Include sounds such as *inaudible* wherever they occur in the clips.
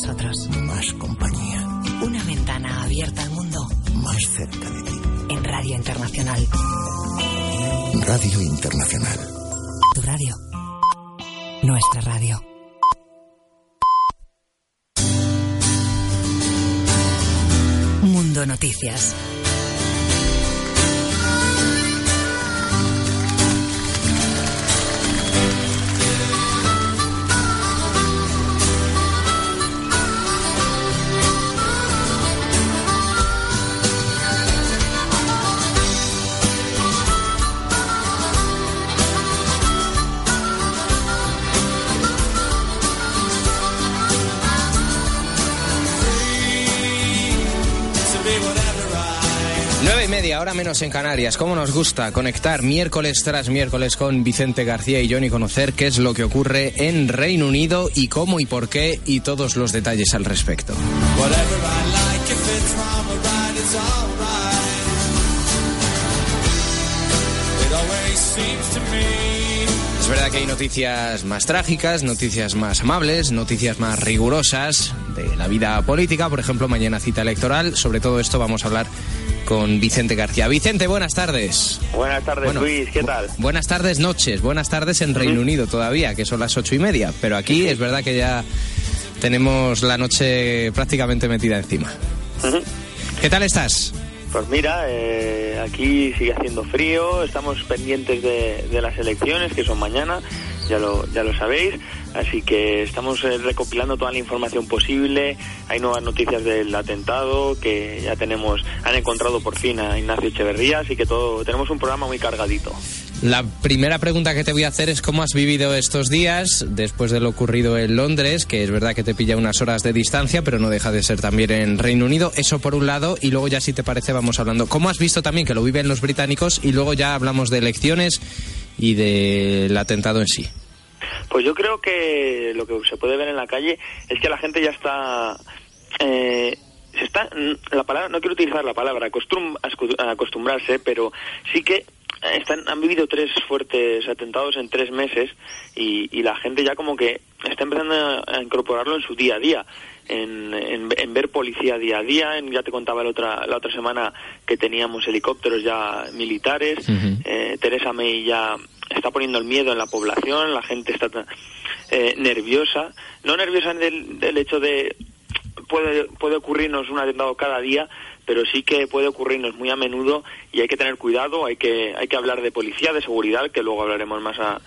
nosotros. Más compañía. Una ventana abierta al mundo. Más cerca de ti. En Radio Internacional. Radio Internacional. Tu radio. Nuestra radio. Mundo Noticias. Nueve y media, hora menos en Canarias. ¿Cómo nos gusta conectar miércoles tras miércoles con Vicente García y Johnny conocer qué es lo que ocurre en Reino Unido y cómo y por qué y todos los detalles al respecto? Es verdad que hay noticias más trágicas, noticias más amables, noticias más rigurosas de la vida política. Por ejemplo, mañana cita electoral. Sobre todo esto vamos a hablar con Vicente García. Vicente, buenas tardes. Buenas tardes, Bueno, Luis, ¿qué tal? Buenas tardes, noches. Buenas tardes en Reino Unido todavía, que son las ocho y media. Pero aquí es verdad que ya tenemos la noche prácticamente metida encima. ¿Qué tal estás? Pues mira, eh, aquí sigue haciendo frío, estamos pendientes de, de las elecciones que son mañana, ya lo, ya lo sabéis, así que estamos eh, recopilando toda la información posible, hay nuevas noticias del atentado que ya tenemos, han encontrado por fin a Ignacio Echeverría, así que todo, tenemos un programa muy cargadito. La primera pregunta que te voy a hacer es cómo has vivido estos días después de lo ocurrido en Londres, que es verdad que te pilla unas horas de distancia, pero no deja de ser también en Reino Unido. Eso por un lado, y luego ya si te parece vamos hablando. ¿Cómo has visto también que lo viven los británicos? Y luego ya hablamos de elecciones y del atentado en sí. Pues yo creo que lo que se puede ver en la calle es que la gente ya está... eh, se está mm, la palabra no quiero utilizar la palabra acostum- acostumbrarse pero sí que están han vivido tres fuertes atentados en tres meses y, y la gente ya como que está empezando a, incorporarlo en su día a día en, en- en ver policía día a día en, ya te contaba la otra la otra semana que teníamos helicópteros ya militares eh, Teresa May ya está poniendo el miedo en la población, la gente está eh, nerviosa, no nerviosa del, del hecho de puede puede ocurrirnos un atentado cada día, pero sí que puede ocurrirnos muy a menudo y hay que tener cuidado, hay que hay que hablar de policía, de seguridad, que luego hablaremos más a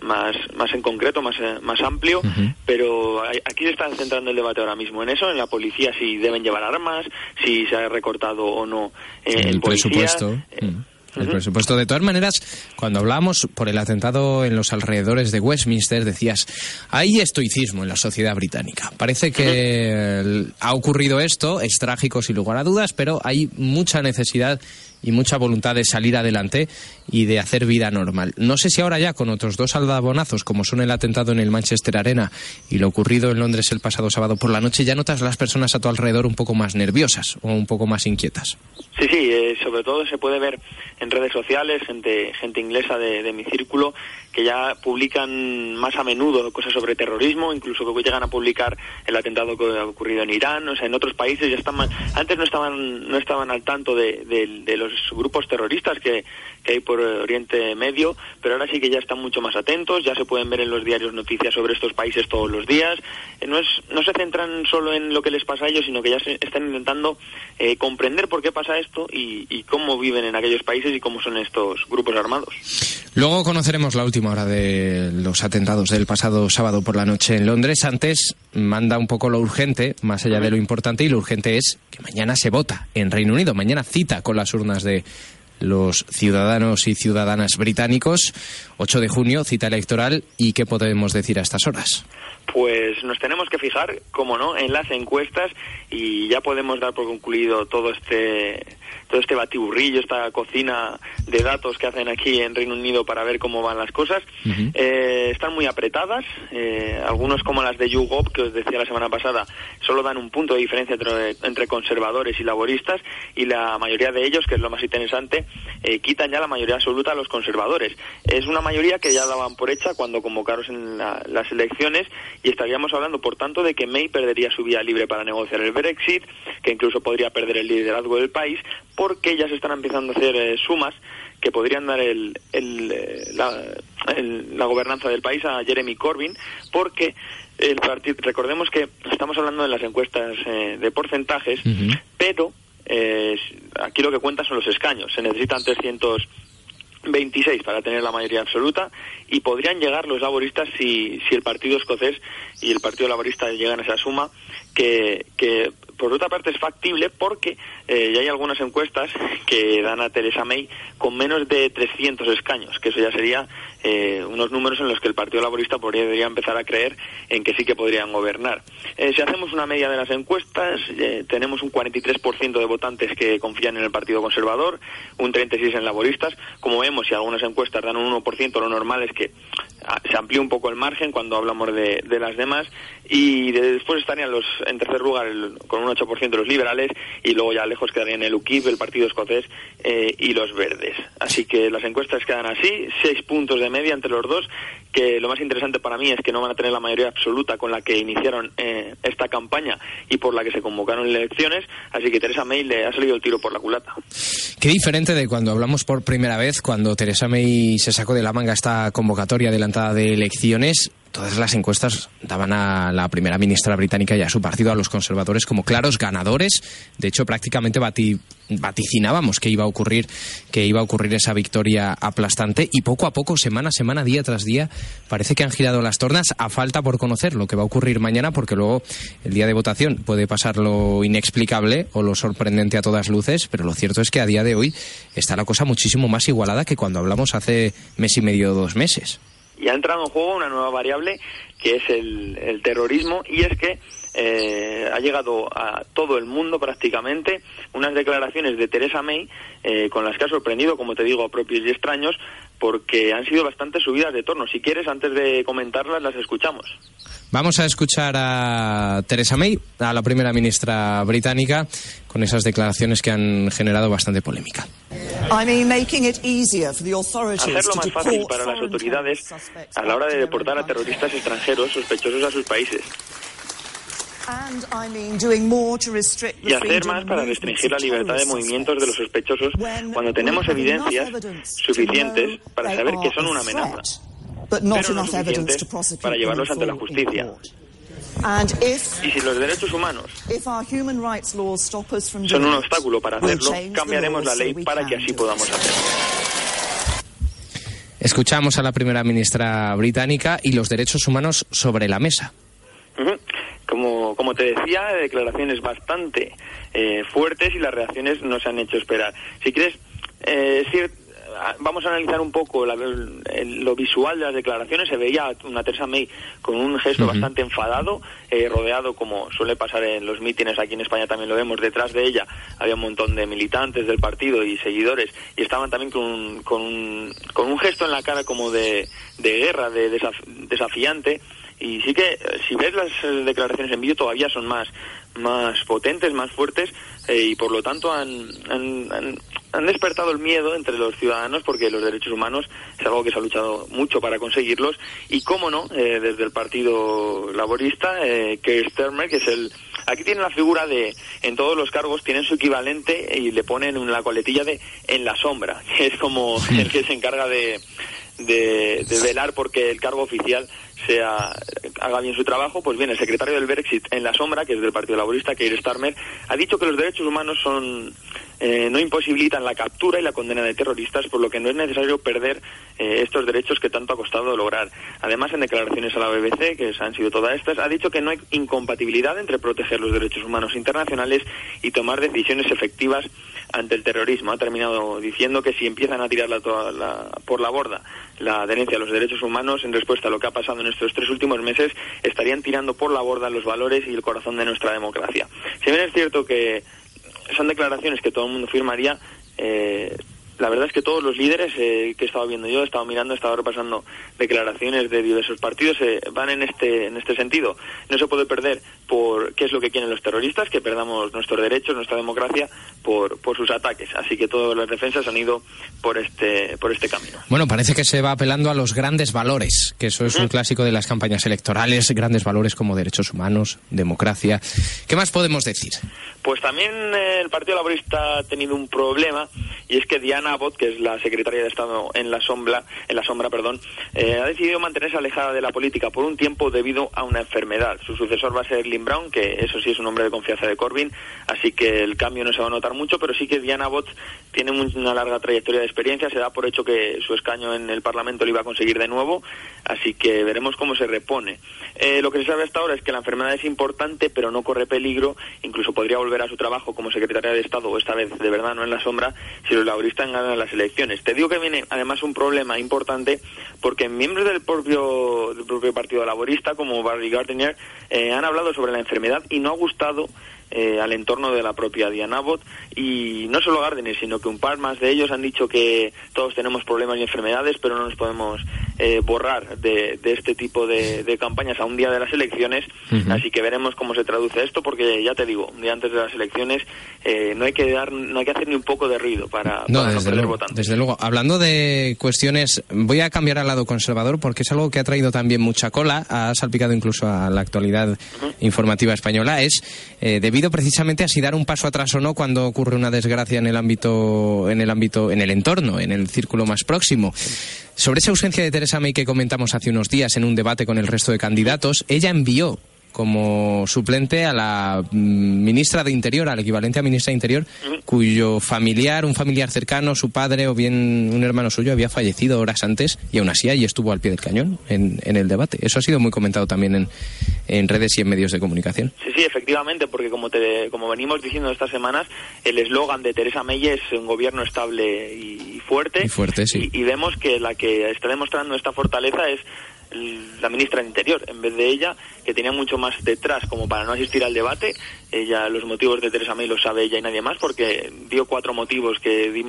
más más en concreto, más eh, más amplio, pero hay- aquí se está centrando el debate ahora mismo en eso, en la policía si deben llevar armas, si se ha recortado o no eh, el policía. presupuesto. Eh, Mm. El presupuesto. De todas maneras, cuando hablábamos por el atentado en los alrededores de Westminster, decías, hay estoicismo en la sociedad británica. Parece que ha ocurrido esto, es trágico sin lugar a dudas, pero hay mucha necesidad y mucha voluntad de salir adelante y de hacer vida normal. No sé si ahora ya con otros dos aldabonazos, como son el atentado en el Manchester Arena y lo ocurrido en Londres el pasado sábado por la noche, ya notas las personas a tu alrededor un poco más nerviosas o un poco más inquietas. Sí, sí, eh, sobre todo se puede ver en redes sociales, gente, inglesa de mi círculo, que ya publican más a menudo cosas sobre terrorismo, incluso que llegan a publicar el atentado que ha ocurrido en Irán, o sea, en otros países ya están más- antes no estaban, no estaban al tanto de, los grupos terroristas que, hay por Oriente Medio, pero ahora sí que ya están mucho más atentos, ya se pueden ver en los diarios noticias sobre estos países todos los días, Eh, no, es, no se centran solo en lo que les pasa a ellos, sino que ya se están intentando eh, comprender por qué pasa esto y cómo viven en aquellos países y cómo son estos grupos armados. Luego conoceremos la última hora de los atentados del pasado sábado por la noche en Londres. Antes manda un poco lo urgente, más allá de lo importante, y lo urgente es que mañana se vota en Reino Unido. Mañana cita con las urnas de los ciudadanos y ciudadanas británicos. 8 de junio, cita electoral. ¿Y qué podemos decir a estas horas? Pues nos tenemos que fijar, como no, en las encuestas y ya podemos dar por concluido todo este todo este batiburrillo, esta cocina de datos que hacen aquí en Reino Unido para ver cómo van las cosas. Eh, están muy apretadas, eh, algunos como las de YouGov, que os decía la semana pasada, solo dan un punto de diferencia entre, entre conservadores y laboristas y la mayoría de ellos, que es lo más interesante, eh, quitan ya la mayoría absoluta a los conservadores. Es una mayoría que ya daban por hecha cuando convocaron la- las elecciones y estaríamos hablando, por tanto, de que May perdería su vía libre para negociar el Brexit, que incluso podría perder el liderazgo del país, porque ya se están empezando a hacer eh, sumas que podrían dar el, el, la, la gobernanza del país a Jeremy Corbyn, porque el partido, recordemos que estamos hablando de las encuestas eh, de porcentajes, pero eh, aquí lo que cuenta son los escaños. Se necesitan 326 para tener la mayoría absoluta y podrían llegar los laboristas si, si el Partido Escocés y el Partido Laborista llegan a esa suma, que, que por otra parte es factible porque eh, ya hay algunas encuestas que dan a Theresa May con menos de 300 escaños, que eso ya sería eh, unos números en los que el Partido Laborista podría empezar a creer en que sí que podrían gobernar. Eh, si hacemos una media de las encuestas, eh, tenemos un 43% de votantes que confían en el Partido Conservador, un 36% en laboristas. Como vemos, si algunas encuestas dan un 1%, lo normal es que ah, se amplíe un poco el margen cuando hablamos de, las demás. Y de, después estarían los, en tercer lugar el, con un 8% los liberales y luego ya lejos quedarían el UKIP, el Partido Escocés eh, y los verdes. Así que las encuestas quedan así, seis puntos de media entre los dos, que lo más interesante para mí es que no van a tener la mayoría absoluta con la que iniciaron eh, esta campaña y por la que se convocaron elecciones, así que Teresa May le ha salido el tiro por la culata. Qué diferente de cuando hablamos por primera vez, cuando Teresa May se sacó de la manga esta convocatoria adelantada de elecciones todas las encuestas daban a la primera ministra británica y a su partido, a los conservadores, como claros ganadores. De hecho, prácticamente vaticinábamos que iba a ocurrir, que iba a ocurrir esa victoria aplastante. Y poco a poco, semana a semana, día tras día, parece que han girado las tornas a falta por conocer lo que va a ocurrir mañana, porque luego el día de votación puede pasar lo inexplicable o lo sorprendente a todas luces, pero lo cierto es que a día de hoy está la cosa muchísimo más igualada que cuando hablamos hace mes y medio o dos meses y ha entrado en juego una nueva variable que es el, el terrorismo y es que eh, ha llegado a todo el mundo prácticamente unas declaraciones de Teresa May eh, con las que ha sorprendido, como te digo, a propios y extraños porque han sido bastante subidas de tono. Si quieres, antes de comentarlas, las escuchamos. Vamos a escuchar a Teresa May, a la primera ministra británica, con esas declaraciones que han generado bastante polémica. Hacerlo más fácil para las autoridades a la hora de deportar a terroristas extranjeros sospechosos a sus países. Y hacer más para restringir la libertad de movimientos de los sospechosos cuando tenemos evidencias suficientes para saber que son una amenaza, pero no suficientes para llevarlos ante la justicia. Y si los derechos humanos son un obstáculo para hacerlo, cambiaremos la ley para que así podamos hacerlo. Escuchamos a la primera ministra británica y los derechos humanos sobre la mesa. Como, como te decía, declaraciones bastante eh, fuertes y las reacciones no se han hecho esperar. Si quieres, eh, vamos a analizar un poco la, el, lo visual de las declaraciones. Se veía una Teresa May con un gesto bastante enfadado, eh, rodeado, como suele pasar en los mítines, aquí en España también lo vemos, detrás de ella había un montón de militantes del partido y seguidores, y estaban también con un, con un, con un gesto en la cara como de, de guerra, de desaf, desafiante y sí que si ves las eh, declaraciones en vídeo todavía son más más potentes, más fuertes eh, y por lo tanto han, han, han, despertado el miedo entre los ciudadanos porque los derechos humanos es algo que se ha luchado mucho para conseguirlos. Y cómo no, eh, desde el Partido Laborista, eh, que Sturmer, que es el... Aquí tienen la figura de, en todos los cargos tienen su equivalente y le ponen la coletilla de en la sombra, *laughs* que es como el que se encarga de, de, de velar porque el cargo oficial sea haga bien su trabajo, pues bien, el secretario del Brexit en la sombra, que es del Partido Laborista, Keir Starmer, ha dicho que los derechos humanos son eh, no imposibilitan la captura y la condena de terroristas, por lo que no es necesario perder eh, estos derechos que tanto ha costado lograr. Además, en declaraciones a la BBC, que han sido todas estas, ha dicho que no hay incompatibilidad entre proteger los derechos humanos internacionales y tomar decisiones efectivas ante el terrorismo. Ha terminado diciendo que si empiezan a tirar la, la, por la borda la adherencia a los derechos humanos en respuesta a lo que ha pasado en estos tres últimos meses, estarían tirando por la borda los valores y el corazón de nuestra democracia. Si bien es cierto que son declaraciones que todo el mundo firmaría, eh, la verdad es que todos los líderes eh, que he estado viendo yo, he estado mirando, he estado repasando declaraciones de diversos partidos, eh, van en este, en este sentido. No se puede perder por qué es lo que quieren los terroristas, que perdamos nuestros derechos, nuestra democracia, por, por sus ataques. Así que todas las defensas han ido por este, por este camino. Bueno, parece que se va apelando a los grandes valores, que eso es un clásico de las campañas electorales, grandes valores como derechos humanos, democracia. ¿Qué más podemos decir? Pues también eh, el Partido Laborista ha tenido un problema y es que Diana Abbott, que es la secretaria de Estado en la sombra, en la sombra, perdón, eh, ha decidido mantenerse alejada de la política por un tiempo debido a una enfermedad. Su sucesor va a ser Lynn Brown, que eso sí es un hombre de confianza de Corbyn, así que el cambio no se va a notar mucho, pero sí que Diana Abbott tiene una larga trayectoria de experiencia, se da por hecho que su escaño en el Parlamento lo iba a conseguir de nuevo, así que veremos cómo se repone. Eh, lo que se sabe hasta ahora es que la enfermedad es importante, pero no corre peligro, incluso podría volver a su trabajo como secretaria de Estado, esta vez de verdad no en la sombra, si los laboristas ganan las elecciones. Te digo que viene además un problema importante porque miembros del propio, del propio Partido Laborista, como Barry Gardiner, eh, han hablado sobre la enfermedad y no ha gustado eh, al entorno de la propia Diana Abbott y no solo Gardner, sino que un par más de ellos han dicho que todos tenemos problemas y enfermedades, pero no nos podemos eh, borrar de, de, este tipo de, de, campañas a un día de las elecciones, uh -huh. así que veremos cómo se traduce esto, porque ya te digo, un día antes de las elecciones eh, no hay que dar, no hay que hacer ni un poco de ruido para no, para desde no perder luego, votantes. Desde luego, hablando de cuestiones, voy a cambiar al lado conservador porque es algo que ha traído también mucha cola, ha salpicado incluso a la actualidad uh -huh. informativa española, es eh, precisamente a si dar un paso atrás o no cuando ocurre una desgracia en el ámbito, en el ámbito, en el entorno, en el círculo más próximo. Sobre esa ausencia de Teresa May que comentamos hace unos días en un debate con el resto de candidatos, ella envió como suplente a la mm, ministra de Interior, al equivalente a ministra de Interior, cuyo familiar, un familiar cercano, su padre o bien un hermano suyo había fallecido horas antes y aún así ahí estuvo al pie del cañón en, en el debate. Eso ha sido muy comentado también en, en, redes y en medios de comunicación. Sí, sí, efectivamente, porque como, te, como venimos diciendo estas semanas, el eslogan de Teresa May es un gobierno estable y fuerte. Y fuerte, sí. Y, y vemos que la que está demostrando esta fortaleza es la ministra de Interior, en vez de ella, que tenía mucho más detrás como para no asistir al debate. Ella, los motivos de Teresa May los sabe ella y nadie más, porque dio cuatro motivos que di,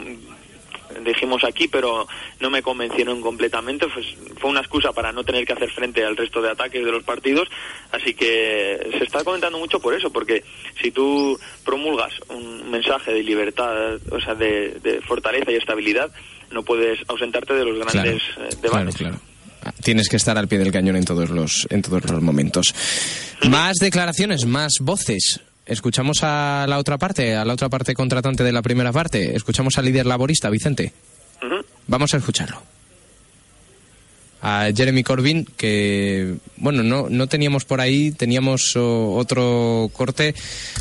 dijimos aquí, pero no me convencieron completamente. Pues fue una excusa para no tener que hacer frente al resto de ataques de los partidos. Así que se está comentando mucho por eso, porque si tú promulgas un mensaje de libertad, o sea, de, de fortaleza y estabilidad, no puedes ausentarte de los grandes claro, eh, debates. Claro, claro tienes que estar al pie del cañón en todos los en todos los momentos. Más declaraciones, más voces. Escuchamos a la otra parte, a la otra parte contratante de la primera parte. Escuchamos al líder laborista, Vicente. Uh -huh. Vamos a escucharlo. A Jeremy Corbyn, que, bueno, no, no teníamos por ahí, teníamos oh, otro corte.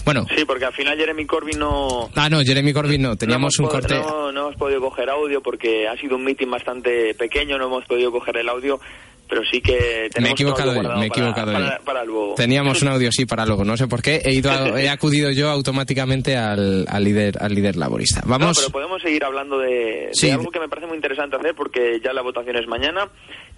Bueno. Sí, porque al final Jeremy Corbyn no. Ah, no, Jeremy Corbyn no, teníamos no un corte. No, no hemos podido coger audio porque ha sido un meeting bastante pequeño, no hemos podido coger el audio pero sí que tenemos me he equivocado, me he equivocado para, para, para, luego. Teníamos un audio sí para luego, no sé por qué. He, ido a, he *laughs* acudido yo automáticamente al, al, líder al líder laborista. Vamos. No, pero podemos seguir hablando de, sí. de, algo que me parece muy interesante hacer porque ya la votación es mañana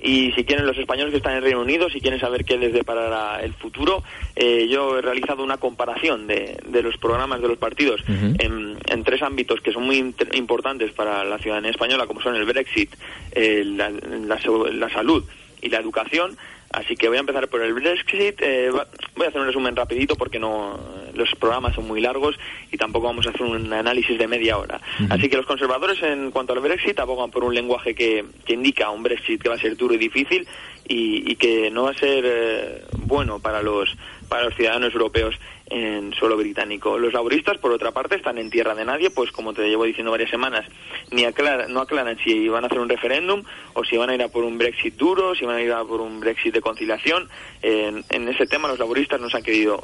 y si quieren los españoles que están en Reino Unido, si quieren saber qué les deparará el futuro, eh, yo he realizado una comparación de, de, los programas de los partidos uh -huh. en, en, tres ámbitos que son muy importantes para la ciudadanía española, como son el Brexit, eh, la, la, la salud y la educación. Así que voy a empezar por el Brexit. Eh, voy a hacer un resumen rapidito porque no los programas son muy largos y tampoco vamos a hacer un análisis de media hora. Uh -huh. Así que los conservadores en cuanto al Brexit abogan por un lenguaje que, que indica un Brexit que va a ser duro y difícil y, y que no va a ser eh, bueno para los para los ciudadanos europeos en suelo británico. Los laboristas, por otra parte, están en tierra de nadie, pues como te llevo diciendo varias semanas, ni aclaran, no aclaran si van a hacer un referéndum o si van a ir a por un Brexit duro, si van a ir a por un Brexit de conciliación. En, en ese tema los laboristas nos han querido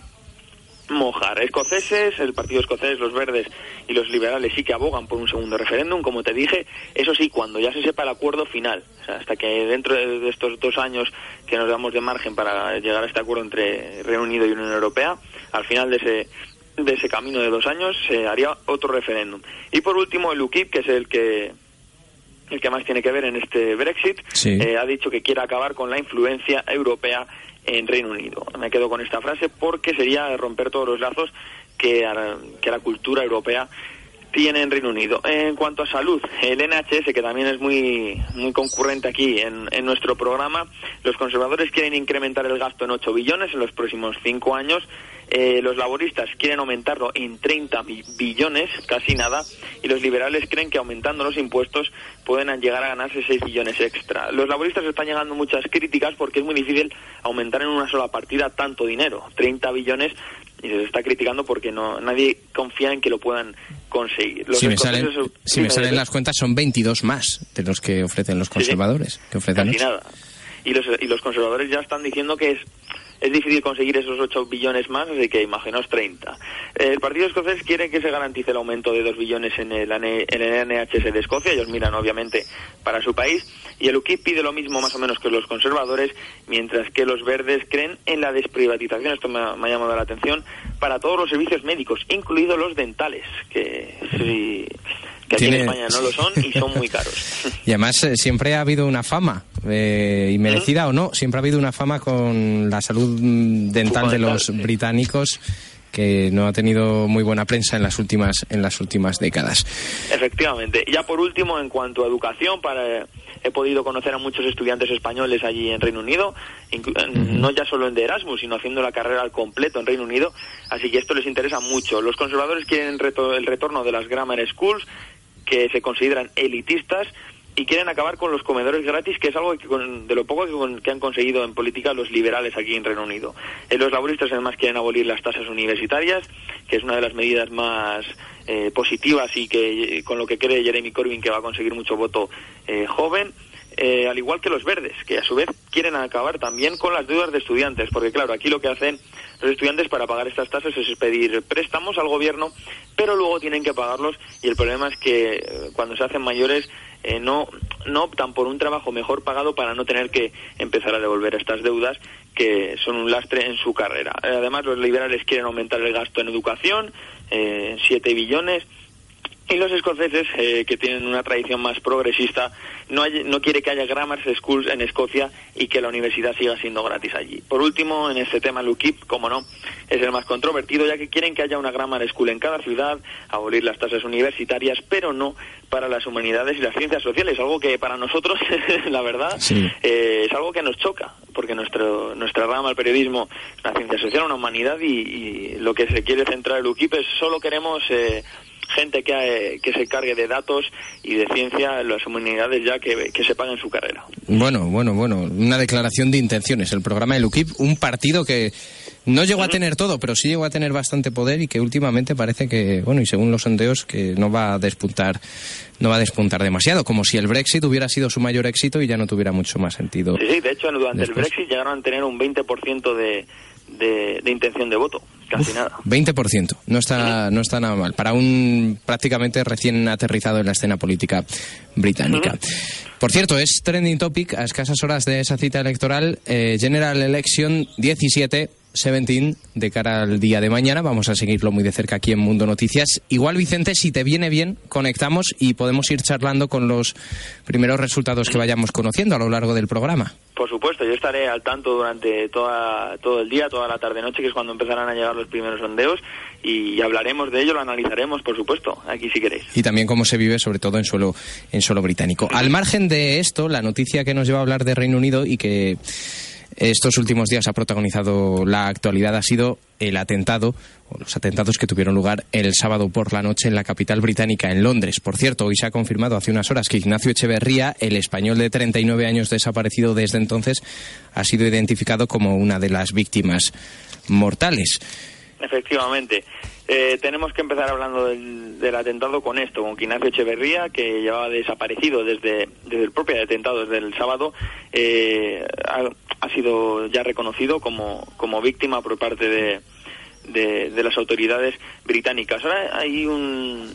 mojar. Escoceses, el Partido Escocés, los Verdes y los Liberales sí que abogan por un segundo referéndum, como te dije, eso sí, cuando ya se sepa el acuerdo final, o sea, hasta que dentro de estos dos años que nos damos de margen para llegar a este acuerdo entre Reino Unido y Unión Europea, al final de ese de ese camino de dos años se haría otro referéndum. Y por último el UKIP, que es el que el que más tiene que ver en este Brexit, sí. eh, ha dicho que quiere acabar con la influencia europea en Reino Unido. Me quedo con esta frase porque sería romper todos los lazos que, que la cultura europea tiene en Reino Unido. En cuanto a salud, el NHS, que también es muy, muy concurrente aquí en, en nuestro programa, los conservadores quieren incrementar el gasto en 8 billones en los próximos 5 años. Eh, los laboristas quieren aumentarlo en 30 billones, casi nada, y los liberales creen que aumentando los impuestos pueden llegar a ganarse 6 billones extra. Los laboristas están llegando muchas críticas porque es muy difícil aumentar en una sola partida tanto dinero, 30 billones, y se les está criticando porque no nadie confía en que lo puedan conseguir. si me salen, si me salen las cuentas son 22 más de los que ofrecen los conservadores. que ofrecen Casi nada. Y los, y los conservadores ya están diciendo que es es difícil conseguir esos 8 billones más, así que imaginaos 30. El Partido Escocés quiere que se garantice el aumento de 2 billones en el, en el NHS de Escocia, ellos miran obviamente para su país, y el UKIP pide lo mismo más o menos que los conservadores, mientras que los verdes creen en la desprivatización, esto me ha, llamado la atención, para todos los servicios médicos, incluidos los dentales, que si que aquí en España no lo son y son muy caros. *laughs* y además eh, siempre ha habido una fama, eh, y merecida o no, siempre ha habido una fama con la salud dental de los británicos que no ha tenido muy buena prensa en las últimas en las últimas décadas. Efectivamente. Ya por último, en cuanto a educación, para he podido conocer a muchos estudiantes españoles allí en Reino Unido, no ya solo en de Erasmus, sino haciendo la carrera al completo en Reino Unido, así que esto les interesa mucho. Los conservadores quieren el retorno de las grammar schools, que se consideran elitistas y quieren acabar con los comedores gratis, que es algo que de lo poco que, han conseguido en política los liberales aquí en Reino Unido. Eh, los laboristas además quieren abolir las tasas universitarias, que es una de las medidas más eh, positivas y que con lo que cree Jeremy Corbyn que va a conseguir mucho voto eh, joven. Eh, al igual que los verdes, que a su vez quieren acabar también con las deudas de estudiantes, porque claro, aquí lo que hacen los estudiantes para pagar estas tasas es pedir préstamos al gobierno, pero luego tienen que pagarlos y el problema es que eh, cuando se hacen mayores eh, no, no optan por un trabajo mejor pagado para no tener que empezar a devolver estas deudas que son un lastre en su carrera. Además, los liberales quieren aumentar el gasto en educación, eh, 7 billones, y los escoceses, eh, que tienen una tradición más progresista, no, no quiere que haya grammar schools en Escocia y que la universidad siga siendo gratis allí. Por último, en este tema, el UKIP, como no, es el más controvertido, ya que quieren que haya una grammar school en cada ciudad, abolir las tasas universitarias, pero no para las humanidades y las ciencias sociales, algo que para nosotros, *laughs* la verdad, eh, es algo que nos choca, porque nuestro, nuestra rama, el periodismo, la ciencia social, una humanidad y, lo que se quiere centrar el UKIP es solo queremos... Eh, gente que, eh, que se cargue de datos y de ciencia en las humanidades ya que, que se paguen su carrera. Bueno, bueno, bueno, una declaración de intenciones. El programa de UKIP, un partido que no llegó a tener todo, pero sí llegó a tener bastante poder y que últimamente parece que, bueno, y según los sondeos, que no va a despuntar, no va a despuntar demasiado, como si el Brexit hubiera sido su mayor éxito y ya no tuviera mucho más sentido. Sí, sí, de hecho, durante el Brexit llegaron a tener un 20% de, de, de intención de voto casi nada. 20%, no está, no está nada mal, para un prácticamente recién aterrizado en la escena política británica. Por cierto, es trending topic a escasas horas de esa cita electoral, eh, General Election 17 17 de cara al día de mañana. Vamos a seguirlo muy de cerca aquí en Mundo Noticias. Igual, Vicente, si te viene bien, conectamos y podemos ir charlando con los primeros resultados que vayamos conociendo a lo largo del programa. Por supuesto, yo estaré al tanto durante toda, todo el día, toda la tarde-noche, que es cuando empezarán a llegar los primeros sondeos, y hablaremos de ello, lo analizaremos, por supuesto, aquí si queréis. Y también cómo se vive, sobre todo en suelo, en suelo británico. Al margen de esto, la noticia que nos lleva a hablar de Reino Unido y que estos últimos días ha protagonizado la actualidad ha sido el atentado o los atentados que tuvieron lugar el sábado por la noche en la capital británica, en Londres. Por cierto, hoy se ha confirmado hace unas horas que Ignacio Echeverría, el español de 39 años desaparecido desde entonces, ha sido identificado como una de las víctimas mortales. Efectivamente. Eh, tenemos que empezar hablando del, atentado con esto, con Ignacio Echeverría, que llevaba desaparecido desde, desde el propio atentado, desde el sábado, eh, ha, sido ya reconocido como, como víctima por parte de, de, las autoridades británicas. Ahora hay un,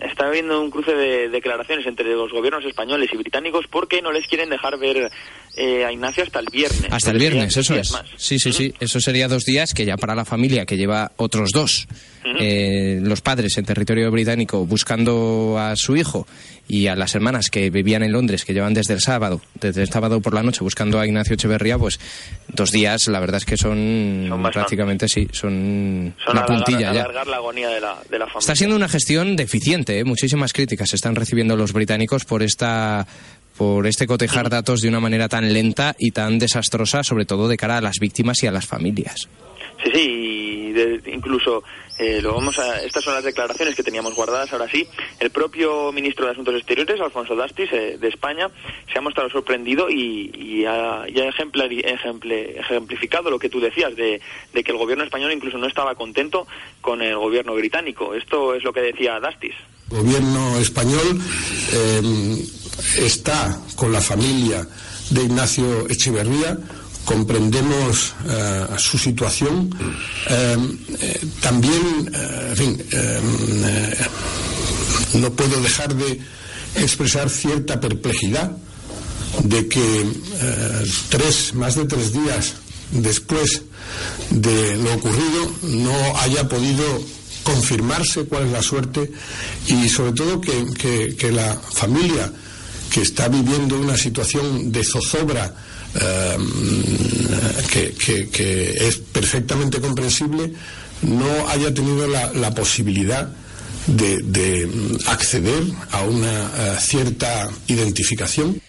está habiendo un cruce de declaraciones entre los gobiernos españoles y británicos porque no les quieren dejar ver eh, a Ignacio hasta el viernes. Hasta el viernes, eso es. más. Sí, sí, sí. Eso sería dos días que ya para la familia que lleva otros dos, eh, los padres en territorio británico buscando a su hijo y a las hermanas que vivían en Londres, que llevan desde el sábado, desde el sábado por la noche buscando a Ignacio Echeverría, pues dos días, la verdad es que son, Son prácticamente, sí, son, Son una alargar, puntilla ya. alargar la agonía de la, de la familia. Está siendo una gestión deficiente, ¿eh? muchísimas críticas están recibiendo los británicos por esta por este cotejar datos de una manera tan lenta y tan desastrosa, sobre todo de cara a las víctimas y a las familias. Sí, sí, de- incluso eh, lo vamos a, estas son las declaraciones que teníamos guardadas ahora sí. El propio ministro de Asuntos Exteriores, Alfonso Dastis, eh, de España, se ha mostrado sorprendido y, y ha, y ha ejemple- ejemplificado lo que tú decías, de, de que el gobierno español incluso no estaba contento con el gobierno británico. Esto es lo que decía Dastis. El gobierno español eh, está con la familia de Ignacio Echeverría, comprendemos eh, su situación. Eh, eh, también, eh, en fin, eh, no puedo dejar de expresar cierta perplejidad de que tres, más de tres días después de lo ocurrido no haya podido confirmarse cuál es la suerte y sobre todo que- que la familia que está viviendo una situación de zozobra eh, que, es perfectamente comprensible no haya tenido la, posibilidad de, de acceder a una eh, cierta identificación.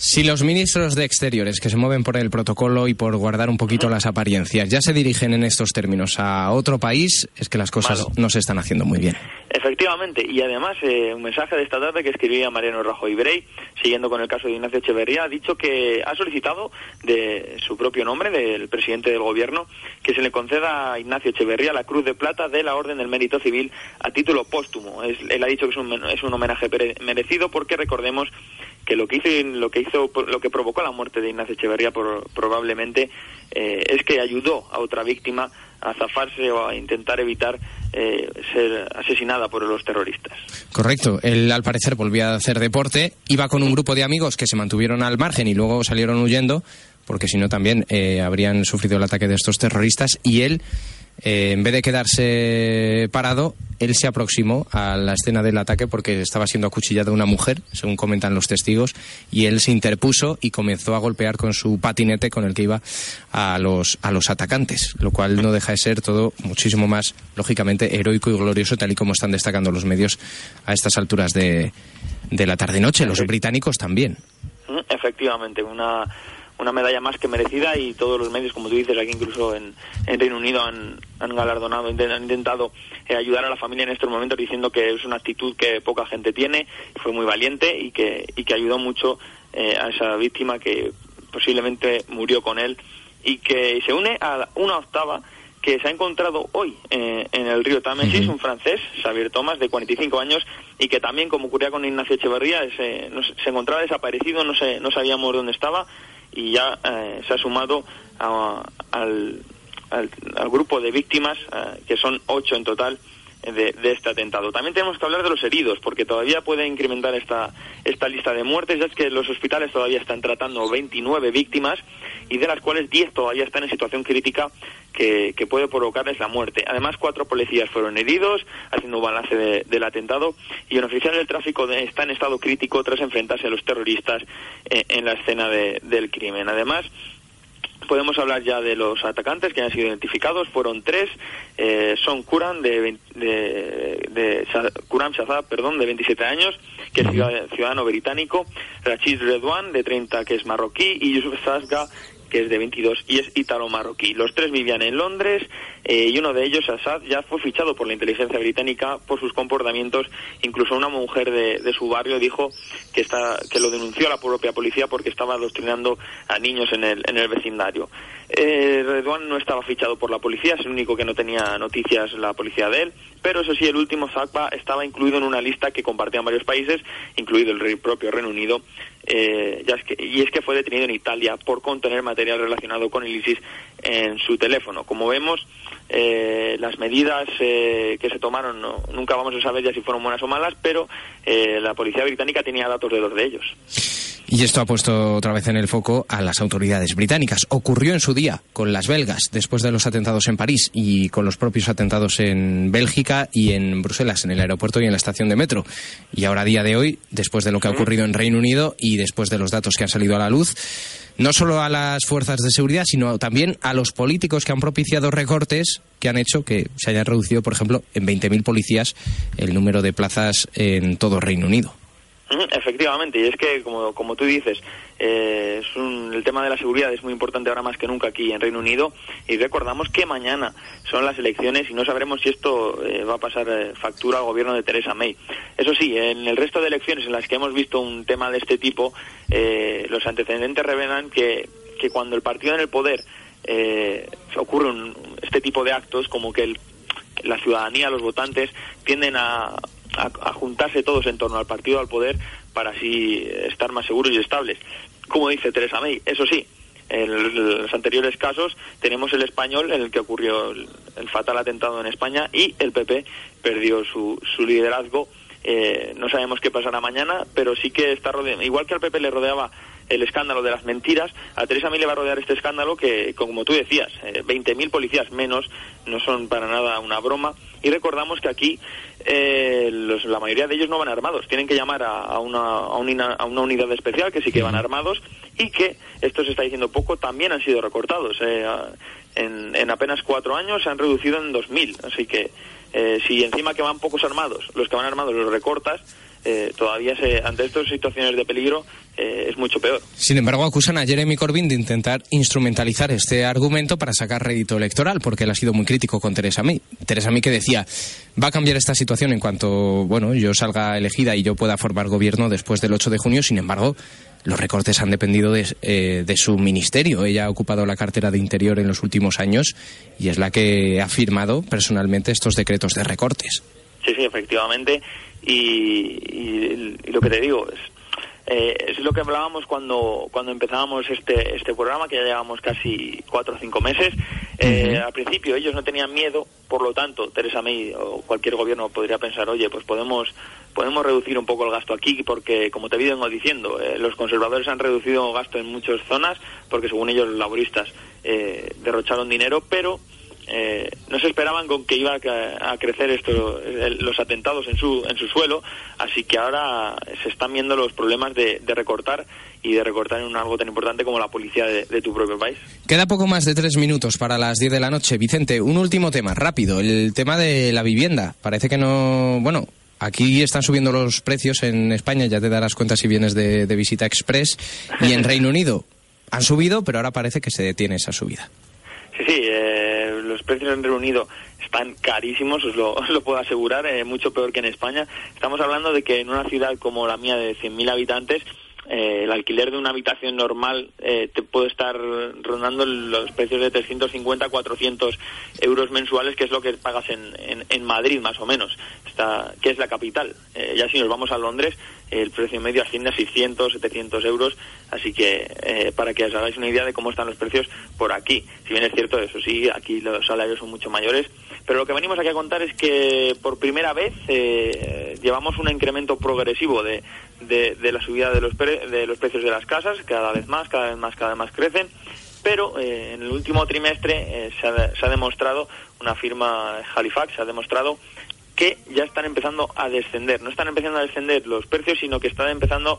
Si los ministros de Exteriores, que se mueven por el protocolo y por guardar un poquito las apariencias, ya se dirigen en estos términos a otro país, es que las cosas Malo. no se están haciendo muy bien. Efectivamente, y además eh, un mensaje de esta tarde que escribía Mariano Rajoy Brey, siguiendo con el caso de Ignacio Echeverría, ha dicho que ha solicitado de su propio nombre, del presidente del gobierno, que se le conceda a Ignacio Echeverría la Cruz de Plata de la Orden del Mérito Civil a título póstumo. Es- él ha dicho que es un, es un homenaje merecido porque recordemos que lo que hizo lo que hizo lo que provocó la muerte de Ignacio Echeverría probablemente eh, es que ayudó a otra víctima a zafarse o a intentar evitar eh, ser asesinada por los terroristas. Correcto. Él, al parecer, volvía a hacer deporte, iba con un grupo de amigos que se mantuvieron al margen y luego salieron huyendo, porque si no también eh, habrían sufrido el ataque de estos terroristas, y él, eh, en vez de quedarse parado, él se aproximó a la escena del ataque porque estaba siendo acuchillada una mujer, según comentan los testigos, y él se interpuso y comenzó a golpear con su patinete con el que iba a los, a los atacantes, lo cual no deja de ser todo muchísimo más, lógicamente, heroico y glorioso, tal y como están destacando los medios a estas alturas de, de la tarde-noche. Los británicos también. Mm, Efectivamente, una, una medalla más que merecida y todos los medios, como tú dices, aquí incluso en, en Reino Unido han, han galardonado, han intentado eh, ayudar a la familia en estos momentos diciendo que es una actitud que poca gente tiene, fue muy valiente y que, y que ayudó mucho eh, a esa víctima que posiblemente murió con él y que se une a una octava que se ha encontrado hoy eh, en el río Támesis, un francés, Xavier Thomas, de 45 años, y que también, como ocurría con Ignacio Echeverría, se, no se encontraba desaparecido, no, se, no sabíamos dónde estaba, y ya eh, se ha sumado a- al, grupo de víctimas, eh, que son ocho en total, de, de este atentado. También tenemos que hablar de los heridos, porque todavía puede incrementar esta, esta lista de muertes, ya es que los hospitales todavía están tratando 29 víctimas y de las cuales 10 todavía están en situación crítica que, que puede provocarles la muerte. Además, cuatro policías fueron heridos, haciendo un balance de- del atentado, y un oficial del tráfico de- está en estado crítico tras enfrentarse a los terroristas eh, en la escena de- del crimen. Además, Podemos hablar ya de los atacantes que han sido identificados. Fueron tres. Eh, son Kuran, de, de, de Kuram Shazab, perdón, de 27 años, que es ciudad- ciudadano británico. Rachid Redwan, de 30, que es marroquí. Y Yusuf Sasga, que es de 22 y es ítalo-marroquí. Los tres vivían en Londres eh, y uno de ellos, Assad, ya fue fichado por la inteligencia británica por sus comportamientos. Incluso una mujer de, de su barrio dijo que, está, que lo denunció a la propia policía porque estaba adoctrinando a niños en el, en el vecindario. Eh, no estaba fichado por la policía, es el único que no tenía noticias la policía de él, pero eso sí, el último Zakba estaba incluido en una lista que compartían varios países, incluido el propio Reino Unido, eh, ya es que, y es que fue detenido en Italia por contener material relacionado con el ISIS en su teléfono. Como vemos, eh, las medidas eh, que se tomaron no- nunca vamos a saber ya si fueron buenas o malas, pero eh, la policía británica tenía datos de dos de ellos. Y esto ha puesto otra vez en el foco a las autoridades británicas. Ocurrió en su día con las belgas, después de los atentados en París y con los propios atentados en Bélgica y en Bruselas, en el aeropuerto y en la estación de metro. Y ahora, a día de hoy, después de lo que ha ocurrido en Reino Unido y después de los datos que han salido a la luz, no solo a las fuerzas de seguridad, sino también a los políticos que han propiciado recortes que han hecho que se haya reducido, por ejemplo, en 20.000 policías el número de plazas en todo Reino Unido. Efectivamente, y es que, como, como tú dices, eh, es el tema de la seguridad es muy importante ahora más que nunca aquí en Reino Unido y recordamos que mañana son las elecciones y no sabremos si esto eh, va a pasar eh, factura al gobierno de Theresa May. Eso sí, en el resto de elecciones en las que hemos visto un tema de este tipo, los antecedentes revelan que, que cuando el partido en el poder ocurre este tipo de actos, como que la ciudadanía, los votantes, tienden a a, juntarse todos en torno al partido al poder para así estar más seguros y estables. Como dice Teresa May, eso sí, en los anteriores casos tenemos el español en el que ocurrió el, fatal atentado en España y el PP perdió su, su liderazgo. Eh, no sabemos qué pasará mañana, pero sí que está rodeado, igual que al PP le rodeaba el escándalo de las mentiras, a Teresa May le va a rodear este escándalo que, como tú decías, eh, 20.000 policías menos no son para nada una broma. Y recordamos que aquí eh, la mayoría de ellos no van armados, tienen que llamar a, una, a, una, unidad especial que sí que van armados y que, esto se está diciendo poco, también han sido recortados. Eh, en, en, apenas cuatro años se han reducido en 2.000, así que eh, si encima que van pocos armados, los que van armados los recortas, eh, todavía se, ante estas situaciones de peligro eh, es mucho peor. Sin embargo, acusan a Jeremy Corbyn de intentar instrumentalizar este argumento para sacar rédito electoral, porque él ha sido muy crítico con Teresa May. Teresa May que decía, va a cambiar esta situación en cuanto, bueno, yo salga elegida y yo pueda formar gobierno después del 8 de junio. Sin embargo, los recortes han dependido de, eh, de, su ministerio. Ella ha ocupado la cartera de Interior en los últimos años y es la que ha firmado personalmente estos decretos de recortes. Sí, sí, efectivamente. Y, lo que te digo es, eh, es lo que hablábamos cuando, cuando empezábamos este, este programa, que ya llevamos casi cuatro o cinco meses. Eh, al principio ellos no tenían miedo, por lo tanto, Teresa May o cualquier gobierno podría pensar, oye, pues podemos, podemos reducir un poco el gasto aquí, porque como te vengo diciendo, eh, los conservadores han reducido gasto en muchas zonas, porque según ellos los laboristas derrocharon dinero, pero eh, no se esperaban con que iba a, crecer esto, los atentados en su, en su suelo, así que ahora se están viendo los problemas de, recortar y de recortar en algo tan importante como la policía de, tu propio país. Queda poco más de tres minutos para las diez de la noche. Vicente, un último tema, rápido, el tema de la vivienda. Parece que no, bueno, Aquí están subiendo los precios en España, ya te darás cuenta si vienes de, de visita express, y en Reino Unido han subido, pero ahora parece que se detiene esa subida. Sí, eh, los precios en Reino Unido están carísimos, os lo, *laughs* lo puedo asegurar, eh, mucho peor que en España. Estamos hablando de que en una ciudad como la mía de 100.000 habitantes, eh, el alquiler de una habitación normal eh, te puede estar rondando los precios de 350 400 euros mensuales, que es lo que pagas en, en, Madrid más o menos, está, que es la capital. Eh, ya si nos vamos a Londres, el precio medio asciende a 600, 700 euros, así que para que os hagáis una idea de cómo están los precios por aquí. Si bien es cierto, eso sí, aquí los salarios son mucho mayores, pero lo que venimos aquí a contar es que por primera vez llevamos un incremento progresivo de, de, la subida de los, de los precios de las casas, cada vez más, cada vez más, cada vez más crecen, pero eh, en el último trimestre eh, se, ha, demostrado, una firma Halifax se ha demostrado que ya están empezando a descender, no están empezando a descender los precios, sino que están empezando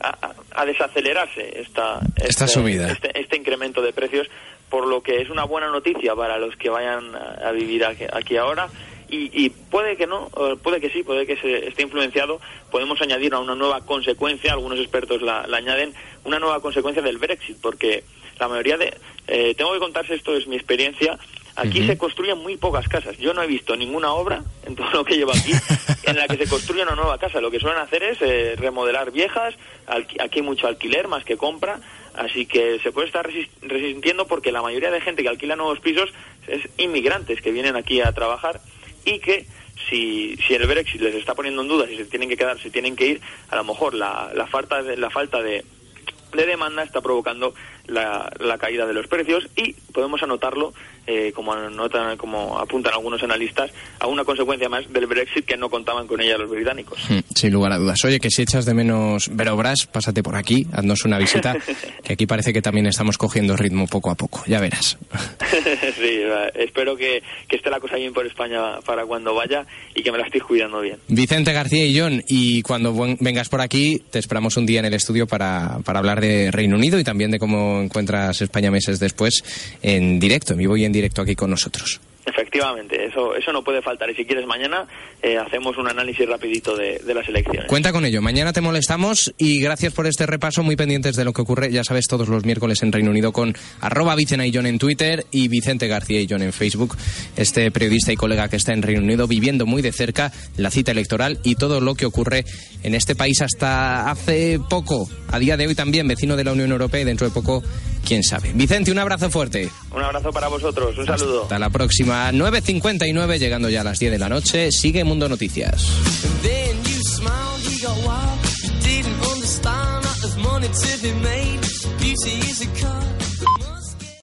a, desacelerarse esta, esta este, subida. Este, este, incremento de precios, por lo que es una buena noticia para los que vayan a, vivir aquí ahora y, puede que no, puede que sí, puede que se esté influenciado. Podemos añadir a una nueva consecuencia, algunos expertos la, añaden, una nueva consecuencia del Brexit, porque la mayoría de... Eh, tengo que contarse, esto es mi experiencia, Aquí se construyen muy pocas casas. Yo no he visto ninguna obra en todo lo que llevo aquí en la que se construya una nueva casa. Lo que suelen hacer es eh, remodelar viejas. Aquí hay mucho alquiler más que compra. Así que se puede estar resintiendo porque la mayoría de gente que alquila nuevos pisos es inmigrantes que vienen aquí a trabajar y que si, si el Brexit les está poniendo en duda si se tienen que quedar, si tienen que ir, a lo mejor la, la falta de, la falta de, de demanda está provocando la, la caída de los precios y podemos anotarlo, eh, como, anotan, como apuntan algunos analistas, a una consecuencia más del Brexit que no contaban con ella los británicos. Hmm, sin lugar a dudas. Oye, que si echas de menos Verobras, pásate por aquí, haznos una visita, *laughs* que aquí parece que también estamos cogiendo ritmo poco a poco, ya verás. *laughs* sí, espero que, que esté la cosa bien por España para cuando vaya y que me la estéis cuidando bien. Vicente García y John, y cuando vengas por aquí, te esperamos un día en el estudio para, para hablar de Reino Unido y también de cómo encuentras España meses después en directo, en vivo y en directo aquí con nosotros. Efectivamente, eso, eso no puede faltar. Y si quieres, mañana eh, hacemos un análisis rapidito de, las elecciones. Cuenta con ello. Mañana te molestamos y gracias por este repaso. Muy pendientes de lo que ocurre, ya sabes, todos los miércoles en Reino Unido con arroba Vicena en Twitter y Vicente García y John en Facebook. Este periodista y colega que está en Reino Unido viviendo muy de cerca la cita electoral y todo lo que ocurre en este país hasta hace poco. A día de hoy también vecino de la Unión Europea y dentro de poco quién sabe. Vicente, un abrazo fuerte. Un abrazo para vosotros, un saludo. Hasta la próxima, 9.59, llegando ya a las 10 de la noche, sigue Mundo Noticias.